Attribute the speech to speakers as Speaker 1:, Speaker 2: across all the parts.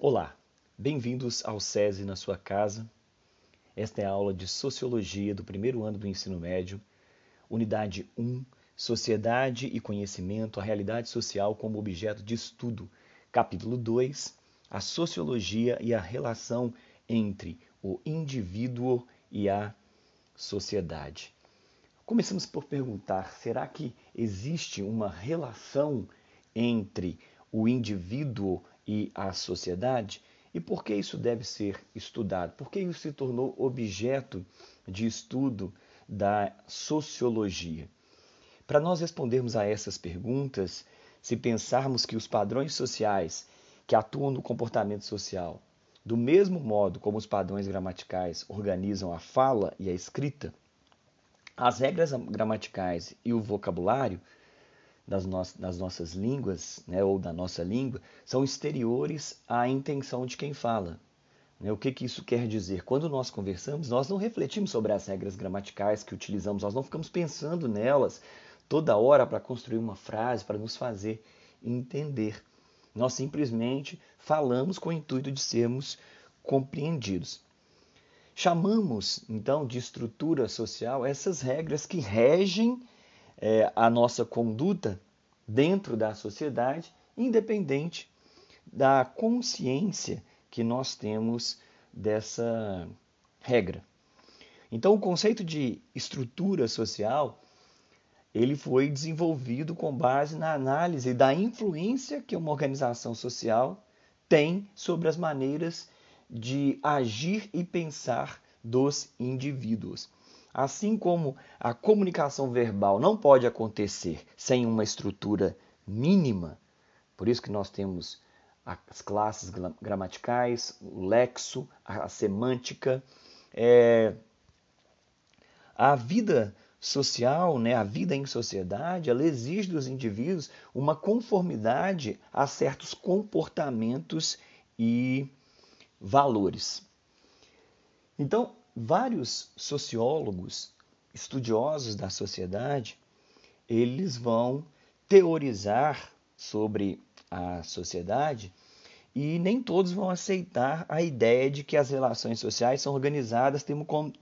Speaker 1: Olá, bem-vindos ao SESI na sua casa. Esta é a aula de Sociologia do primeiro ano do ensino médio, unidade 1, Sociedade e Conhecimento, a Realidade Social como Objeto de Estudo, capítulo 2, a Sociologia e a Relação entre o Indivíduo e a Sociedade. Começamos por perguntar: será que existe uma relação entre o indivíduo e a sociedade? E por que isso deve ser estudado? Por que isso se tornou objeto de estudo da sociologia? Para nós respondermos a essas perguntas, se pensarmos que os padrões sociais que atuam no comportamento social, do mesmo modo como os padrões gramaticais organizam a fala e a escrita, as regras gramaticais e o vocabulário das, no das nossas línguas, né, ou da nossa língua, são exteriores à intenção de quem fala. Né? O que, que isso quer dizer? Quando nós conversamos, nós não refletimos sobre as regras gramaticais que utilizamos, nós não ficamos pensando nelas toda hora para construir uma frase, para nos fazer entender. Nós simplesmente falamos com o intuito de sermos compreendidos. Chamamos, então, de estrutura social essas regras que regem é, a nossa conduta dentro da sociedade, independente da consciência que nós temos dessa regra. Então, o conceito de estrutura social ele foi desenvolvido com base na análise da influência que uma organização social tem sobre as maneiras de agir e pensar dos indivíduos. Assim como a comunicação verbal não pode acontecer sem uma estrutura mínima, por isso que nós temos as classes gramaticais, o lexo, a semântica, é, a vida social, né, a vida em sociedade, ela exige dos indivíduos uma conformidade a certos comportamentos e valores. Então, vários sociólogos, estudiosos da sociedade, eles vão teorizar sobre a sociedade e nem todos vão aceitar a ideia de que as relações sociais são organizadas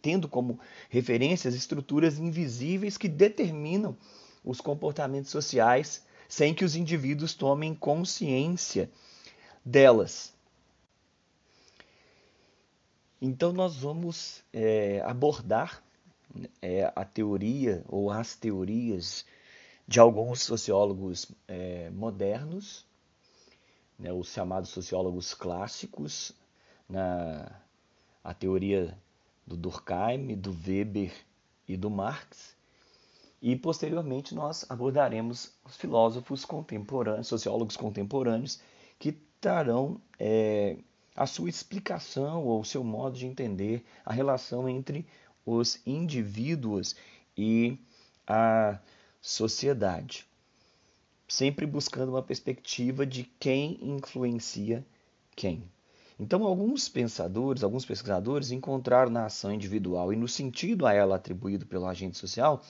Speaker 1: tendo como referências estruturas invisíveis que determinam os comportamentos sociais sem que os indivíduos tomem consciência delas. Então, nós vamos é, abordar é, a teoria ou as teorias de alguns sociólogos é, modernos, né, os chamados sociólogos clássicos, na a teoria do Durkheim, do Weber e do Marx. E posteriormente nós abordaremos os filósofos contemporâneos, sociólogos contemporâneos, que trarão é, a sua explicação ou o seu modo de entender a relação entre os indivíduos e a sociedade. Sempre buscando uma perspectiva de quem influencia quem. Então, alguns pensadores, alguns pesquisadores encontraram na ação individual e no sentido a ela atribuído pelo agente social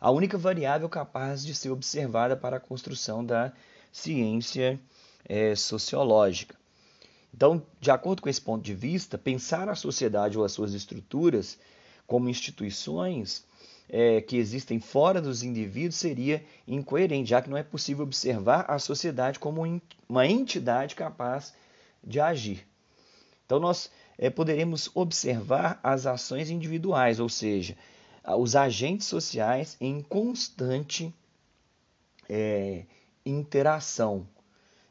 Speaker 1: a única variável capaz de ser observada para a construção da ciência é, sociológica. Então, de acordo com esse ponto de vista, pensar a sociedade ou as suas estruturas como instituições é, que existem fora dos indivíduos seria incoerente, já que não é possível observar a sociedade como uma entidade capaz de agir. Então, nós é, poderemos observar as ações individuais, ou seja, os agentes sociais em constante é, interação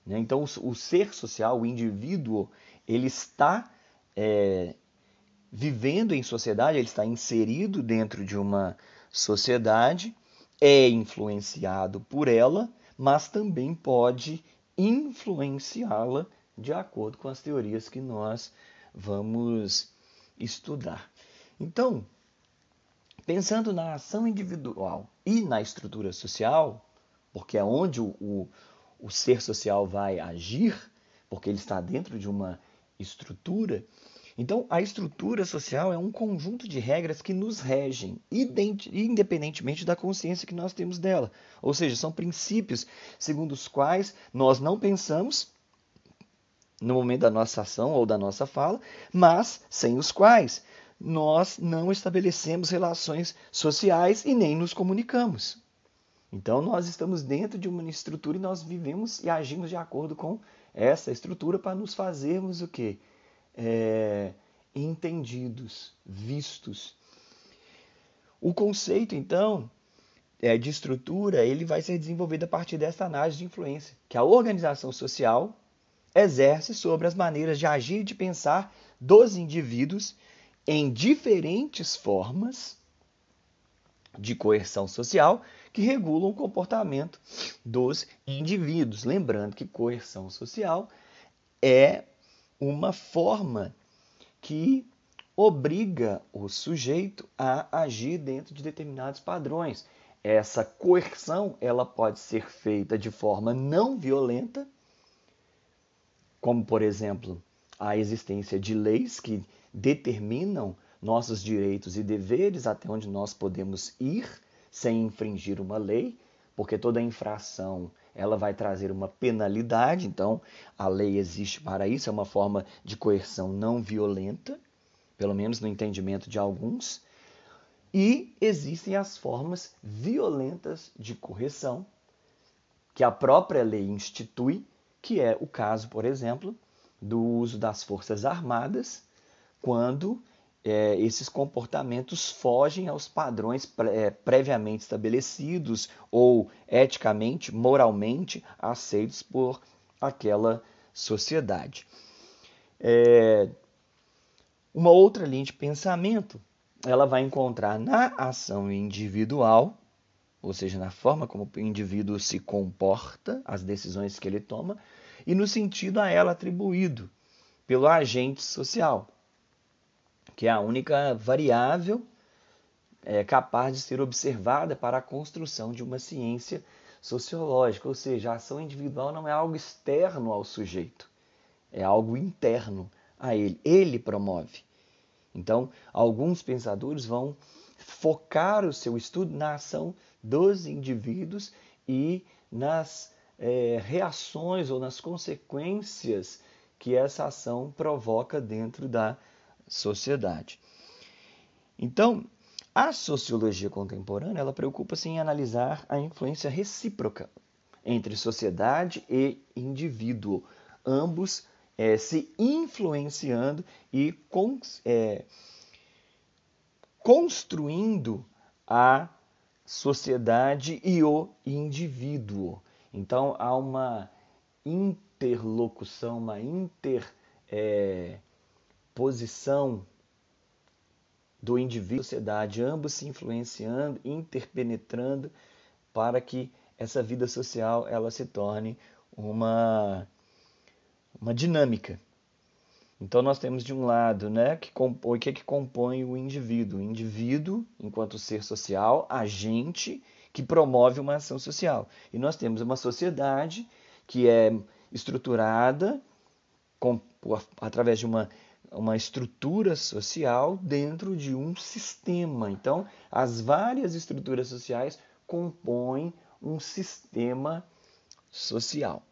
Speaker 1: né? Então, o, o, ser social, o indivíduo, ele está é, vivendo em sociedade, ele está inserido dentro de uma sociedade, é influenciado por ela, mas também pode influenciá-la de acordo com as teorias que nós vamos estudar. Então, pensando na ação individual e na estrutura social, porque é onde o, o, o ser social vai agir, porque ele está dentro de uma estrutura. Então, a estrutura social é um conjunto de regras que nos regem, independentemente da consciência que nós temos dela. Ou seja, são princípios segundo os quais nós não pensamos, no momento da nossa ação ou da nossa fala, mas sem os quais nós não estabelecemos relações sociais e nem nos comunicamos. Então nós estamos dentro de uma estrutura e nós vivemos e agimos de acordo com essa estrutura para nos fazermos o quê? É, entendidos, vistos. O conceito, então, é, de estrutura, ele vai ser desenvolvido a partir dessa análise de influência, que a organização social exerce sobre as maneiras de agir e de pensar dos indivíduos em diferentes formas de coerção social que regulam o comportamento dos indivíduos. Lembrando que coerção social é uma forma que obriga o sujeito a agir dentro de determinados padrões. Essa coerção ela pode ser feita de forma não violenta, como por exemplo a existência de leis que determinam nossos direitos e deveres até onde nós podemos ir sem infringir uma lei, porque toda infração ela vai trazer uma penalidade, então a lei existe para isso, é uma forma de coerção não violenta, pelo menos no entendimento de alguns. E existem as formas violentas de correção que a própria lei institui que é o caso, por exemplo, do uso das Forças Armadas, quando é, esses comportamentos fogem aos padrões é, previamente estabelecidos ou eticamente, moralmente aceitos por aquela sociedade. É, uma outra linha de pensamento, ela vai encontrar na ação individual ou seja, na forma como o indivíduo se comporta, as decisões que ele toma, e no sentido a ela atribuído pelo agente social, que é a única variável é, capaz de ser observada para a construção de uma ciência sociológica, ou seja, a ação individual não é algo externo ao sujeito, é algo interno a ele, ele promove. Então, alguns pensadores vão focar o seu estudo na ação dos indivíduos e nas é, reações ou nas consequências que essa ação provoca dentro da sociedade. Então, a sociologia contemporânea ela preocupa-se em analisar a influência recíproca entre sociedade e indivíduo, ambos é, se influenciando e con, é, construindo a sociedade e o indivíduo. Então há uma interlocução, uma interposição é, do indivíduo e sociedade, ambos se influenciando, interpenetrando, para que essa vida social ela se torne uma, uma dinâmica. Então nós temos de um lado, né, que compõe, o que, é que compõe o indivíduo? O indivíduo, enquanto ser social, agente que promove uma ação social. E nós temos uma sociedade que é estruturada com, através de uma, uma estrutura social dentro de um sistema. Então, as várias estruturas sociais compõem um sistema social.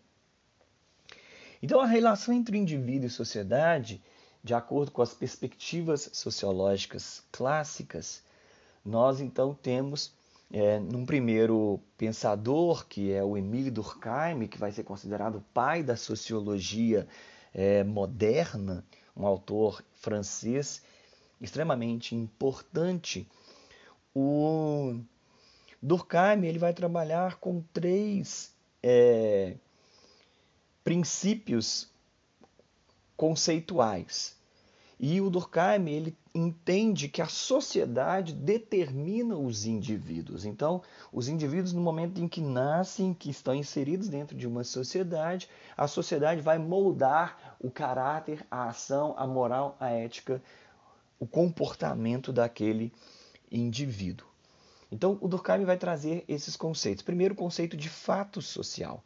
Speaker 1: Então, a relação entre indivíduo e sociedade, de acordo com as perspectivas sociológicas clássicas, nós então temos, é, num primeiro pensador, que é o Emile Durkheim, que vai ser considerado o pai da sociologia é, moderna, um autor francês extremamente importante, o Durkheim ele vai trabalhar com três é, princípios conceituais. E o Durkheim ele entende que a sociedade determina os indivíduos. Então, os indivíduos, no momento em que nascem, que estão inseridos dentro de uma sociedade, a sociedade vai moldar o caráter, a ação, a moral, a ética, o comportamento daquele indivíduo. Então, o Durkheim vai trazer esses conceitos. Primeiro, o conceito de fato social.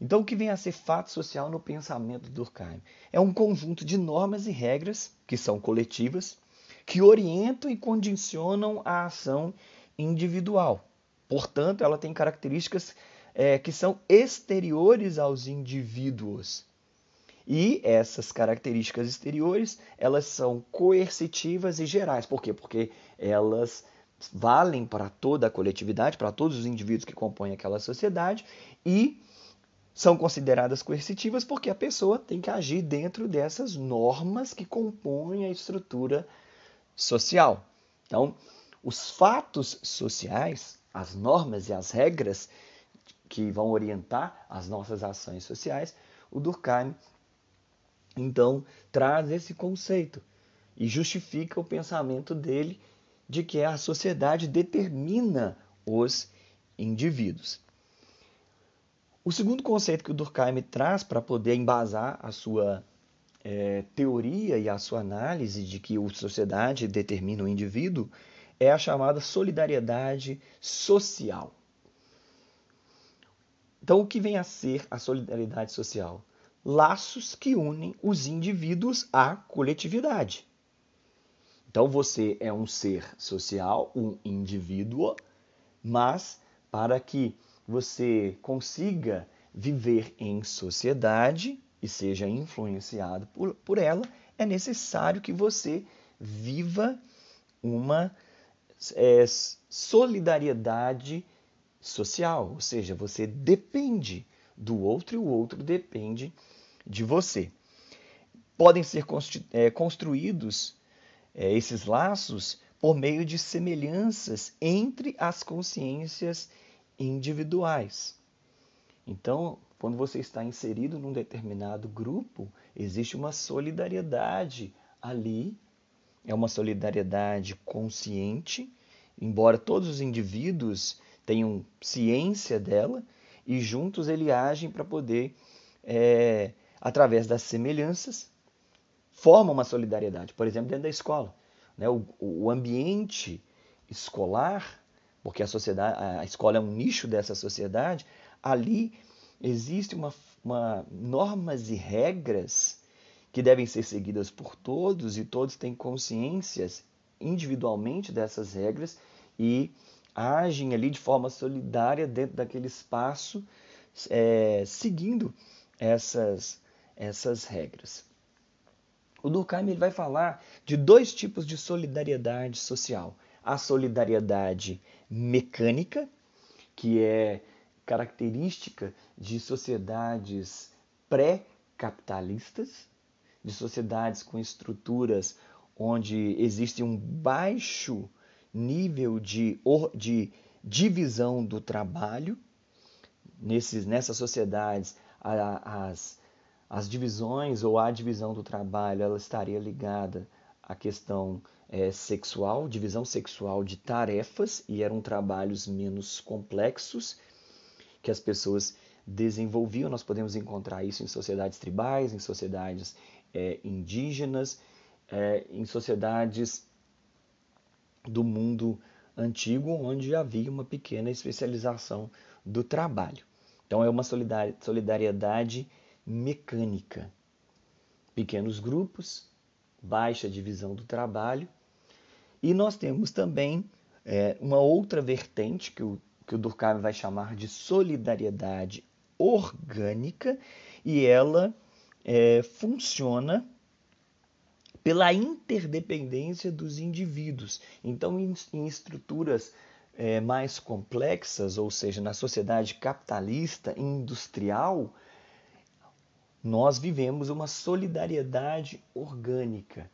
Speaker 1: Então, o que vem a ser fato social no pensamento do Durkheim? É um conjunto de normas e regras, que são coletivas, que orientam e condicionam a ação individual. Portanto, ela tem características é, que são exteriores aos indivíduos. E essas características exteriores, elas são coercitivas e gerais. Por quê? Porque elas valem para toda a coletividade, para todos os indivíduos que compõem aquela sociedade e são consideradas coercitivas porque a pessoa tem que agir dentro dessas normas que compõem a estrutura social. Então, os fatos sociais, as normas e as regras que vão orientar as nossas ações sociais, o Durkheim então traz esse conceito e justifica o pensamento dele de que a sociedade determina os indivíduos. O segundo conceito que o Durkheim traz para poder embasar a sua é, teoria e a sua análise de que a sociedade determina o indivíduo é a chamada solidariedade social. Então, o que vem a ser a solidariedade social? Laços que unem os indivíduos à coletividade. Então, você é um ser social, um indivíduo, mas para que você consiga viver em sociedade e seja influenciado por, por ela, é necessário que você viva uma é, solidariedade social, ou seja, você depende do outro e o outro depende de você. Podem ser é, construídos é, esses laços por meio de semelhanças entre as consciências individuais. Então, quando você está inserido num determinado grupo, existe uma solidariedade ali, é uma solidariedade consciente, embora todos os indivíduos tenham ciência dela e juntos eles agem para poder, é, através das semelhanças, formam uma solidariedade. Por exemplo, dentro da escola, né? o, o ambiente escolar porque a sociedade, a escola é um nicho dessa sociedade, ali existe uma, uma normas e regras que devem ser seguidas por todos e todos têm consciências individualmente dessas regras e agem ali de forma solidária dentro daquele espaço, é, seguindo essas, essas regras. O Durkheim ele vai falar de dois tipos de solidariedade social. A solidariedade mecânica, que é característica de sociedades pré-capitalistas, de sociedades com estruturas onde existe um baixo nível de, de divisão do trabalho. Nesses, nessas sociedades, as, as divisões ou a divisão do trabalho ela estaria ligada à questão é, sexual, divisão sexual de tarefas, e eram trabalhos menos complexos que as pessoas desenvolviam. Nós podemos encontrar isso em sociedades tribais, em sociedades é, indígenas, é, em sociedades do mundo antigo, onde havia uma pequena especialização do trabalho. Então, é uma solidariedade mecânica. Pequenos grupos, baixa divisão do trabalho e nós temos também é, uma outra vertente que o, que o Durkheim vai chamar de solidariedade orgânica, e ela é, funciona pela interdependência dos indivíduos. Então, em, em estruturas é, mais complexas, ou seja, na sociedade capitalista industrial, nós vivemos uma solidariedade orgânica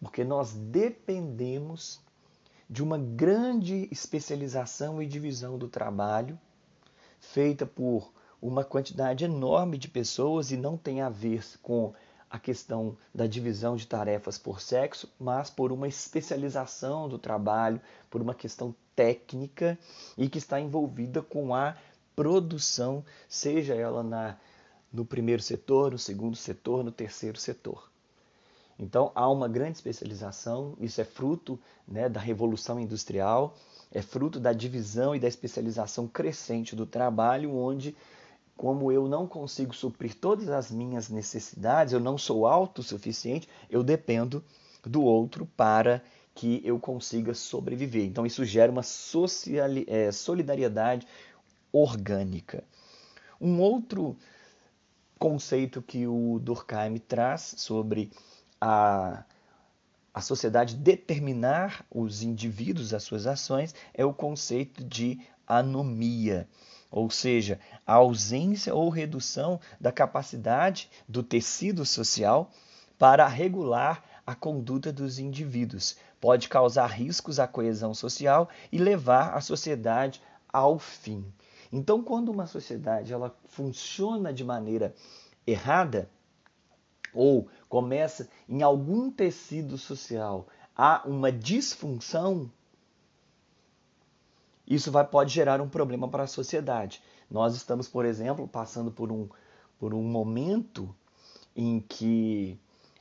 Speaker 1: porque nós dependemos de uma grande especialização e divisão do trabalho feita por uma quantidade enorme de pessoas e não tem a ver com a questão da divisão de tarefas por sexo, mas por uma especialização do trabalho, por uma questão técnica e que está envolvida com a produção, seja ela na, no primeiro setor, no segundo setor, no terceiro setor. Então há uma grande especialização, isso é fruto né, da revolução industrial, é fruto da divisão e da especialização crescente do trabalho, onde, como eu não consigo suprir todas as minhas necessidades, eu não sou autossuficiente, eu dependo do outro para que eu consiga sobreviver. Então isso gera uma é, solidariedade orgânica. Um outro conceito que o Durkheim traz sobre a, a sociedade determinar os indivíduos, as suas ações, é o conceito de anomia, ou seja, a ausência ou redução da capacidade do tecido social para regular a conduta dos indivíduos. Pode causar riscos à coesão social e levar a sociedade ao fim. Então, quando uma sociedade ela funciona de maneira errada ou começa em algum tecido social há uma disfunção, isso vai, pode gerar um problema para a sociedade. Nós estamos, por exemplo, passando por um, por um momento em que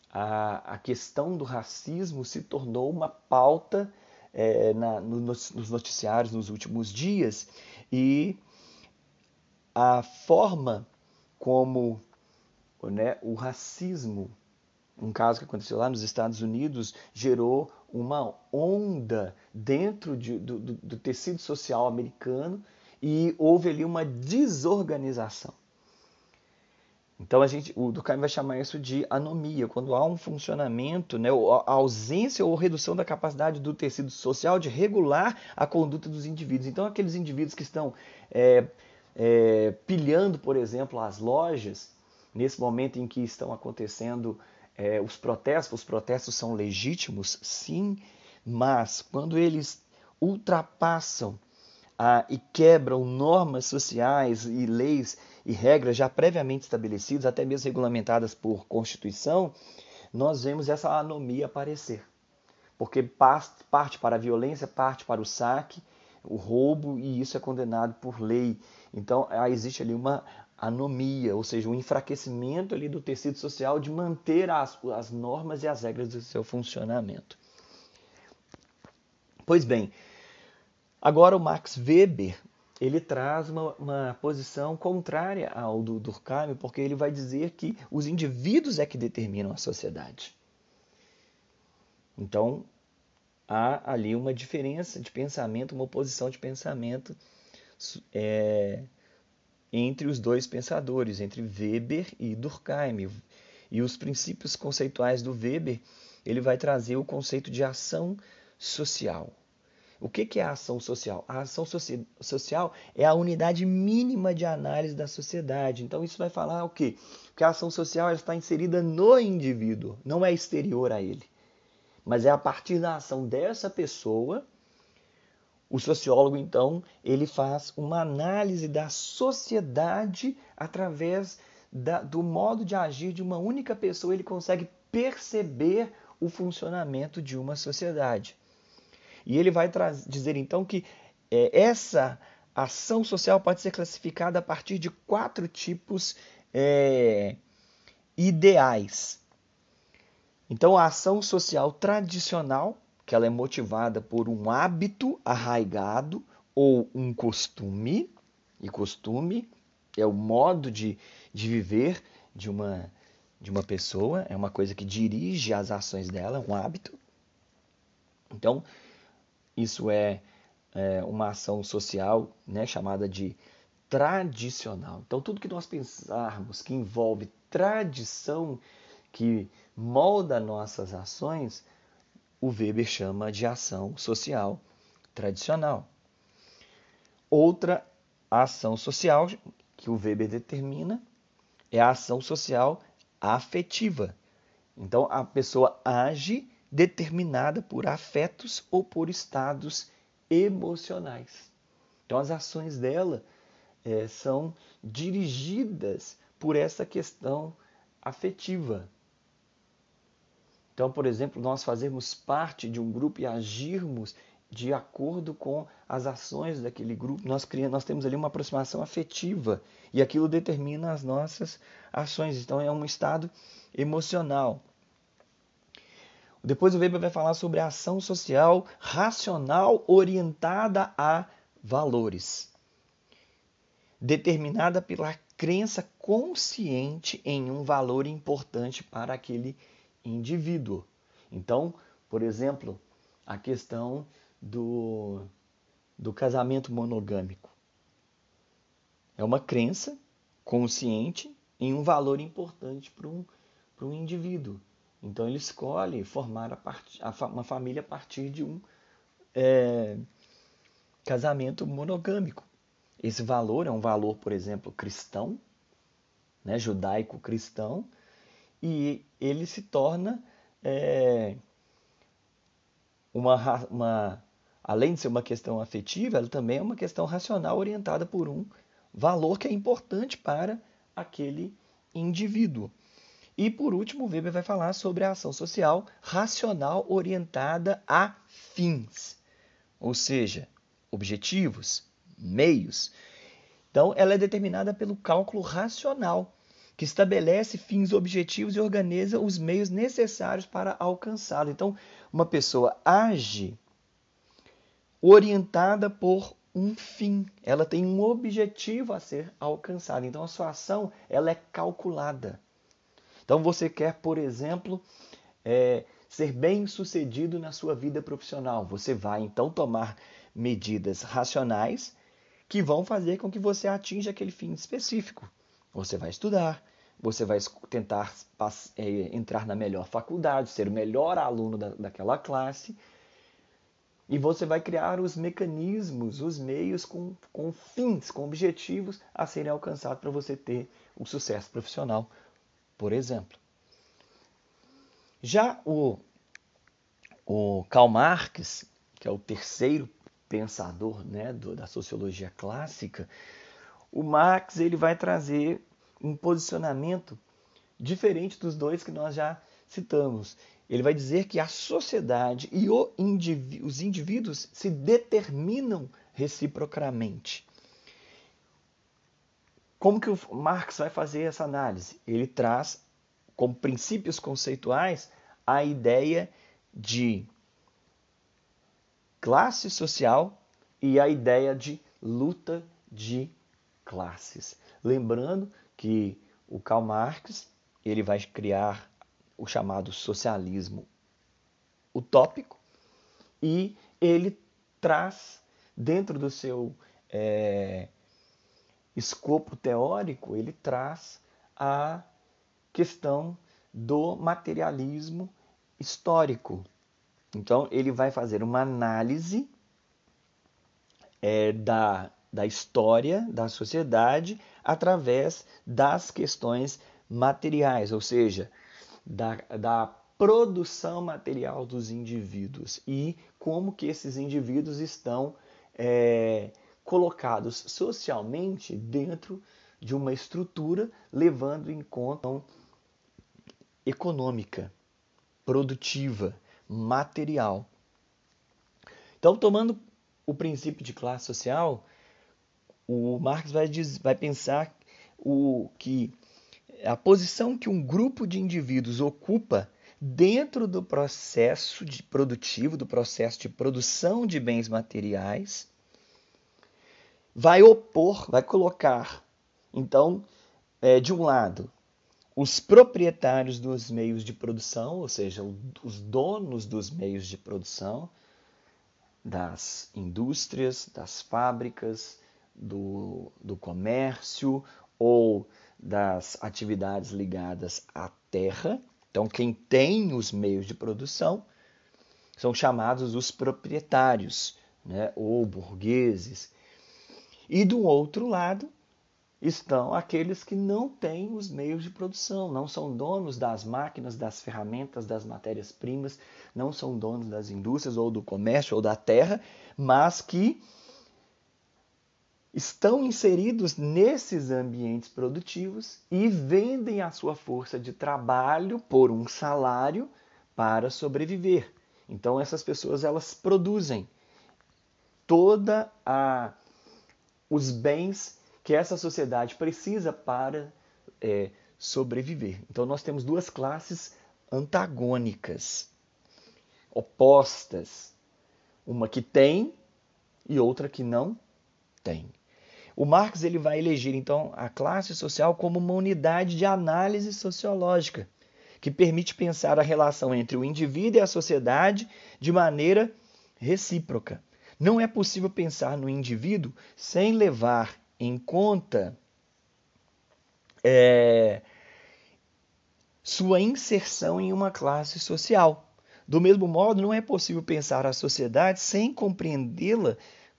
Speaker 1: a, a questão do racismo se tornou uma pauta é, na, no, nos noticiários nos últimos dias e a forma como né, o racismo, um caso que aconteceu lá nos Estados Unidos, gerou uma onda dentro de, do, do, do tecido social americano e houve ali uma desorganização. Então a gente, o Durkheim vai chamar isso de anomia, quando há um funcionamento, né, a ausência ou redução da capacidade do tecido social de regular a conduta dos indivíduos. Então aqueles indivíduos que estão é, é, pilhando, por exemplo, as lojas, nesse momento em que estão acontecendo é, os protestos, os protestos são legítimos, sim, mas quando eles ultrapassam ah, e quebram normas sociais e leis e regras já previamente estabelecidas, até mesmo regulamentadas por Constituição, nós vemos essa anomia aparecer. Porque parte para a violência, parte para o saque, o roubo, e isso é condenado por lei. Então, existe ali uma anomia, ou seja, um enfraquecimento ali do tecido social de manter as, as normas e as regras do seu funcionamento. Pois bem, agora o Max Weber ele traz uma, uma, posição contrária ao do Durkheim, porque ele vai dizer que os indivíduos é que determinam a sociedade. Então, há ali uma diferença de pensamento, uma oposição de pensamento é, entre os dois pensadores, entre Weber e Durkheim. E os princípios conceituais do Weber, ele vai trazer o conceito de ação social. O que é a ação social? A ação social é a unidade mínima de análise da sociedade. Então, isso vai falar o quê? Que a ação social está inserida no indivíduo, não é exterior a ele. Mas é a partir da ação dessa pessoa, o sociólogo, então, ele faz uma análise da sociedade através da, do modo de agir de uma única pessoa. Ele consegue perceber o funcionamento de uma sociedade. E ele vai dizer então que é, essa ação social pode ser classificada a partir de quatro tipos é, ideais. Então, a ação social tradicional, que ela é motivada por um hábito arraigado ou um costume, e costume é o modo de, de viver de uma, de uma pessoa, é uma coisa que dirige as ações dela, um hábito. Então, isso é, é uma ação social né, chamada de tradicional. Então, tudo que nós pensarmos que envolve tradição, que molda nossas ações, o Weber chama de ação social tradicional. Outra ação social que o Weber determina é a ação social afetiva. Então, a pessoa age determinada por afetos ou por estados emocionais. Então, as ações dela é, são dirigidas por essa questão afetiva. Então, por exemplo, nós fazermos parte de um grupo e agirmos de acordo com as ações daquele grupo, nós, criamos, nós temos ali uma aproximação afetiva e aquilo determina as nossas ações. Então, é um estado emocional. Depois o Weber vai falar sobre a ação social racional orientada a valores, determinada pela crença consciente em um valor importante para aquele indivíduo. Então, por exemplo, a questão do, do casamento monogâmico. É uma crença consciente em um valor importante para um, um indivíduo. Então ele escolhe formar a part... uma família a partir de um é, casamento monogâmico. Esse valor é um valor, por exemplo, cristão, né, judaico-cristão, e ele se torna é, uma, uma, além de ser uma questão afetiva, ela também é uma questão racional orientada por um valor que é importante para aquele indivíduo. E por último, Weber vai falar sobre a ação social racional orientada a fins, ou seja, objetivos, meios. Então, ela é determinada pelo cálculo racional, que estabelece fins objetivos e organiza os meios necessários para alcançá-lo. Então, uma pessoa age orientada por um fim, ela tem um objetivo a ser alcançado. Então, a sua ação ela é calculada. Então, você quer, por exemplo, é, ser bem sucedido na sua vida profissional. Você vai então tomar medidas racionais que vão fazer com que você atinja aquele fim específico. Você vai estudar, você vai tentar é, entrar na melhor faculdade, ser o melhor aluno da, daquela classe, e você vai criar os mecanismos, os meios com, com fins, com objetivos a serem alcançados para você ter o sucesso profissional, por exemplo. Já o, o Karl Marx, que é o terceiro pensador né, do, da sociologia clássica, o Marx ele vai trazer um posicionamento diferente dos dois que nós já citamos. Ele vai dizer que a sociedade e os indivíduos se determinam reciprocamente. Como que o Marx vai fazer essa análise? Ele traz como princípios conceituais a ideia de classe social e a ideia de luta de classes. Lembrando que o Karl Marx ele vai criar o chamado socialismo utópico e ele traz dentro do seu é, escopo teórico ele traz a questão do materialismo histórico. Então, ele vai fazer uma análise é, da, da história da sociedade através das questões materiais, ou seja, da, da produção material dos indivíduos e como que esses indivíduos estão é, colocados socialmente dentro de uma estrutura levando em conta econômica, produtiva material. Então, tomando o princípio de classe social, o Marx vai, diz, vai pensar o, que a posição que um grupo de indivíduos ocupa dentro do processo de produtivo, do processo de produção de bens materiais, vai opor, vai colocar, então, é, de um lado, os proprietários dos meios de produção, ou seja, os donos dos meios de produção, das indústrias, das fábricas, do, do comércio ou das atividades ligadas à terra. Então, quem tem os meios de produção são chamados os proprietários, né, ou burgueses. E do outro lado, estão aqueles que não têm os meios de produção, não são donos das máquinas, das ferramentas, das matérias-primas, não são donos das indústrias ou do comércio ou da terra, mas que estão inseridos nesses ambientes produtivos e vendem a sua força de trabalho por um salário para sobreviver. Então essas pessoas elas produzem toda a os bens que essa sociedade precisa para é, sobreviver. Então, nós temos duas classes antagônicas, opostas. Uma que tem e outra que não tem. O Marx ele vai eleger então a classe social como uma unidade de análise sociológica que permite pensar a relação entre o indivíduo e a sociedade de maneira recíproca. Não é possível pensar no indivíduo sem levar em conta é, sua inserção em uma classe social. Do mesmo modo, não é possível pensar a sociedade sem compreendê-la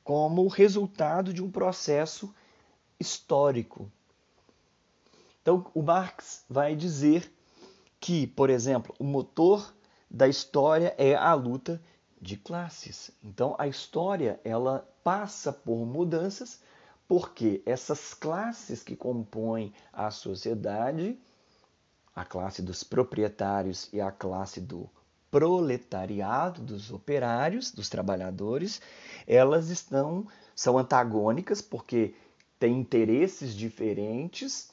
Speaker 1: como resultado de um processo histórico. Então, o Marx vai dizer que, por exemplo, o motor da história é a luta de classes. Então, a história ela passa por mudanças porque essas classes que compõem a sociedade, a classe dos proprietários e a classe do proletariado, dos operários, dos trabalhadores, elas estão são antagônicas porque têm interesses diferentes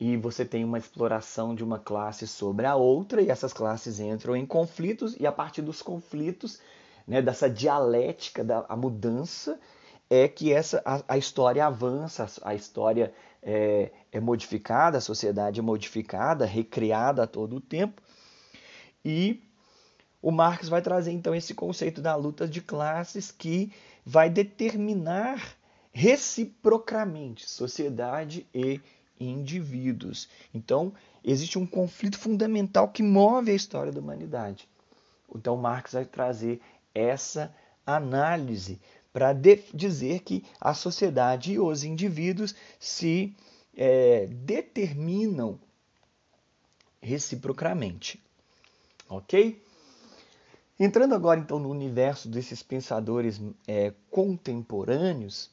Speaker 1: e você tem uma exploração de uma classe sobre a outra, e essas classes entram em conflitos, e a partir dos conflitos, né, dessa dialética, da a mudança, é que essa, a, a história avança, a história é, é, modificada, a sociedade é modificada, recriada a todo o tempo. E o Marx vai trazer então esse conceito da luta de classes que vai determinar reciprocamente sociedade e indivíduos. Então, existe um conflito fundamental que move a história da humanidade. Então, Marx vai trazer essa análise para dizer que a sociedade e os indivíduos se é, determinam reciprocamente. Ok? Entrando agora então no universo desses pensadores é, contemporâneos,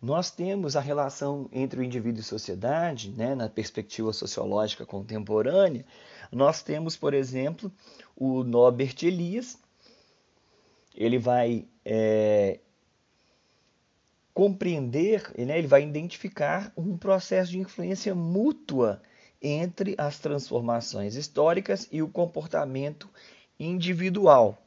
Speaker 1: nós temos a relação entre o indivíduo e sociedade, né, na perspectiva sociológica contemporânea. Nós temos, por exemplo, o Norbert Elias. Ele vai é, compreender, né, ele vai identificar um processo de influência mútua entre as transformações históricas e o comportamento individual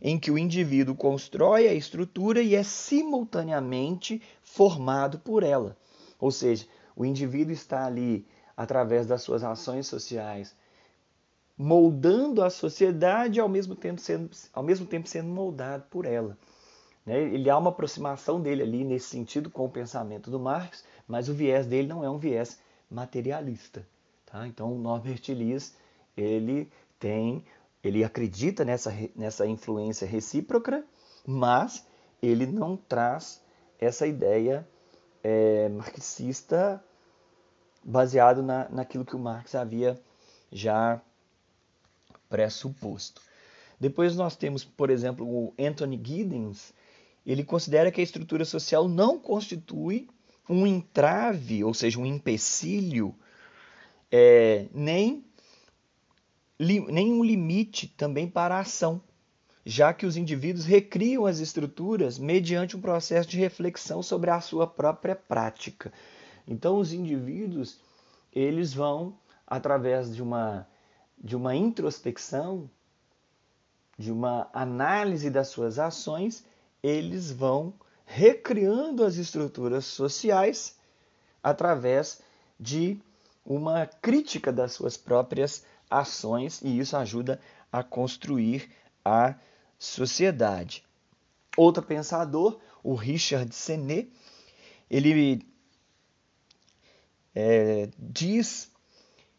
Speaker 1: em que o indivíduo constrói a estrutura e é simultaneamente formado por ela. Ou seja, o indivíduo está ali, através das suas ações sociais, moldando a sociedade ao mesmo tempo sendo, ao mesmo tempo sendo moldado por ela. Né? Ele há uma aproximação dele ali nesse sentido com o pensamento do Marx, mas o viés dele não é um viés materialista. Tá? Então, o Norbert Elias ele tem ele acredita nessa, nessa influência recíproca, mas ele não traz essa ideia é, marxista baseado na, naquilo que o Marx havia já pressuposto. Depois nós temos, por exemplo, o Anthony Giddens. Ele considera que a estrutura social não constitui um entrave, ou seja, um empecilho, é, nem nenhum limite também para a ação, já que os indivíduos recriam as estruturas mediante um processo de reflexão sobre a sua própria prática. Então, os indivíduos eles vão através de uma de uma introspecção, de uma análise das suas ações, eles vão recriando as estruturas sociais através de uma crítica das suas próprias ações e isso ajuda a construir a sociedade. Outro pensador, o Richard Senet, ele é, diz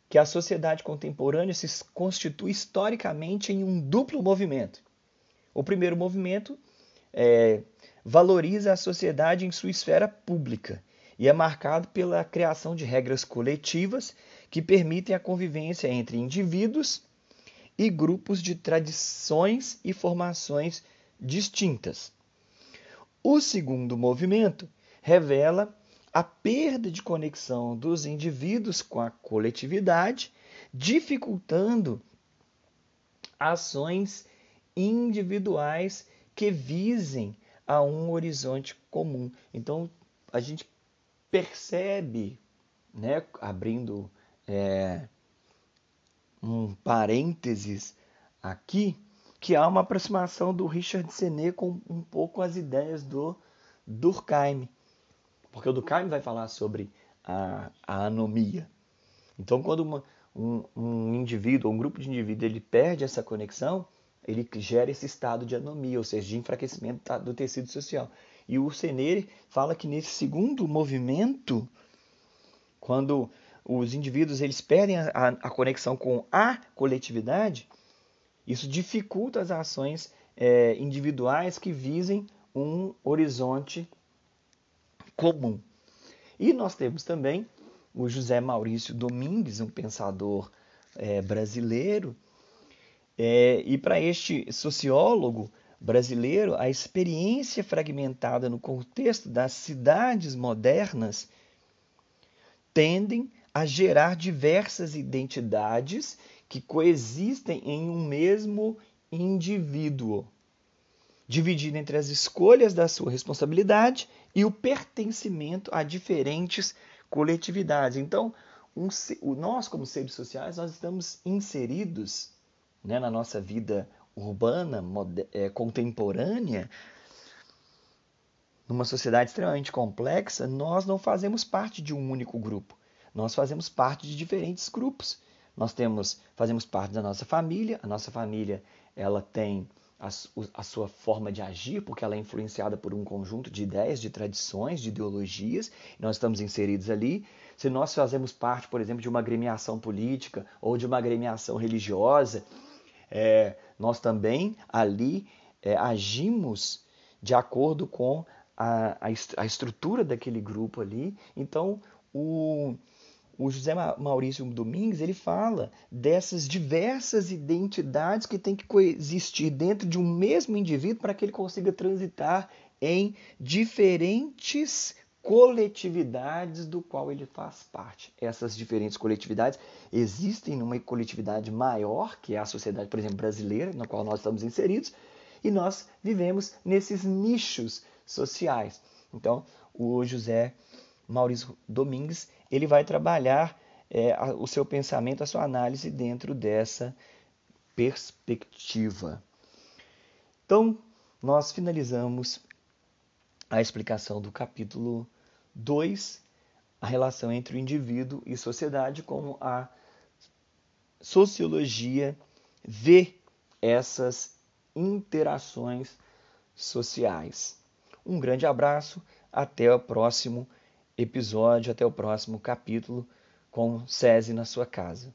Speaker 1: que a sociedade contemporânea se constitui historicamente em um duplo movimento. O primeiro movimento é, valoriza a sociedade em sua esfera pública e é marcado pela criação de regras coletivas que permitem a convivência entre indivíduos e grupos de tradições e formações distintas. O segundo movimento revela a perda de conexão dos indivíduos com a coletividade, dificultando ações individuais que visem a um horizonte comum. Então, a gente percebe, né, abrindo é, um parênteses aqui, que há uma aproximação do Richard Senet com um pouco as ideias do Durkheim. Porque o Durkheim vai falar sobre a, a anomia. Então, quando uma, um, um indivíduo, um grupo de indivíduos, ele perde essa conexão, ele gera esse estado de anomia, ou seja, de enfraquecimento do tecido social. E o Senet fala que nesse segundo movimento, quando os indivíduos eles perdem a, a, a conexão com a coletividade, isso dificulta as ações é, individuais que visem um horizonte comum. E nós temos também o José Maurício Domingues, um pensador é, brasileiro, é, e para este sociólogo brasileiro, a experiência fragmentada no contexto das cidades modernas tendem a gerar diversas identidades que coexistem em um mesmo indivíduo, dividido entre as escolhas da sua responsabilidade e o pertencimento a diferentes coletividades. Então, um, nós, como seres sociais, nós estamos inseridos né, na nossa vida urbana, é, contemporânea, numa sociedade extremamente complexa, nós não fazemos parte de um único grupo. Nós fazemos parte de diferentes grupos. Nós temos, fazemos parte da nossa família. A nossa família, ela tem a, a, sua forma de agir, porque ela é influenciada por um conjunto de ideias, de tradições, de ideologias. Nós estamos inseridos ali. Se nós fazemos parte, por exemplo, de uma agremiação política ou de uma agremiação religiosa, é, nós também ali é, agimos de acordo com a, a, a estrutura daquele grupo ali. Então, o, o José Maurício Domingues ele fala dessas diversas identidades que têm que coexistir dentro de um mesmo indivíduo para que ele consiga transitar em diferentes coletividades do qual ele faz parte. Essas diferentes coletividades existem numa coletividade maior, que é a sociedade, por exemplo, brasileira, na qual nós estamos inseridos, e nós vivemos nesses nichos sociais. Então, o José Maurício Domingues ele vai trabalhar é, o seu pensamento, a sua análise dentro dessa perspectiva. Então, nós finalizamos a explicação do capítulo 2, a relação entre o indivíduo e sociedade, como a sociologia vê essas interações sociais. Um grande abraço, até o próximo episódio, até o próximo capítulo com SESI na sua casa.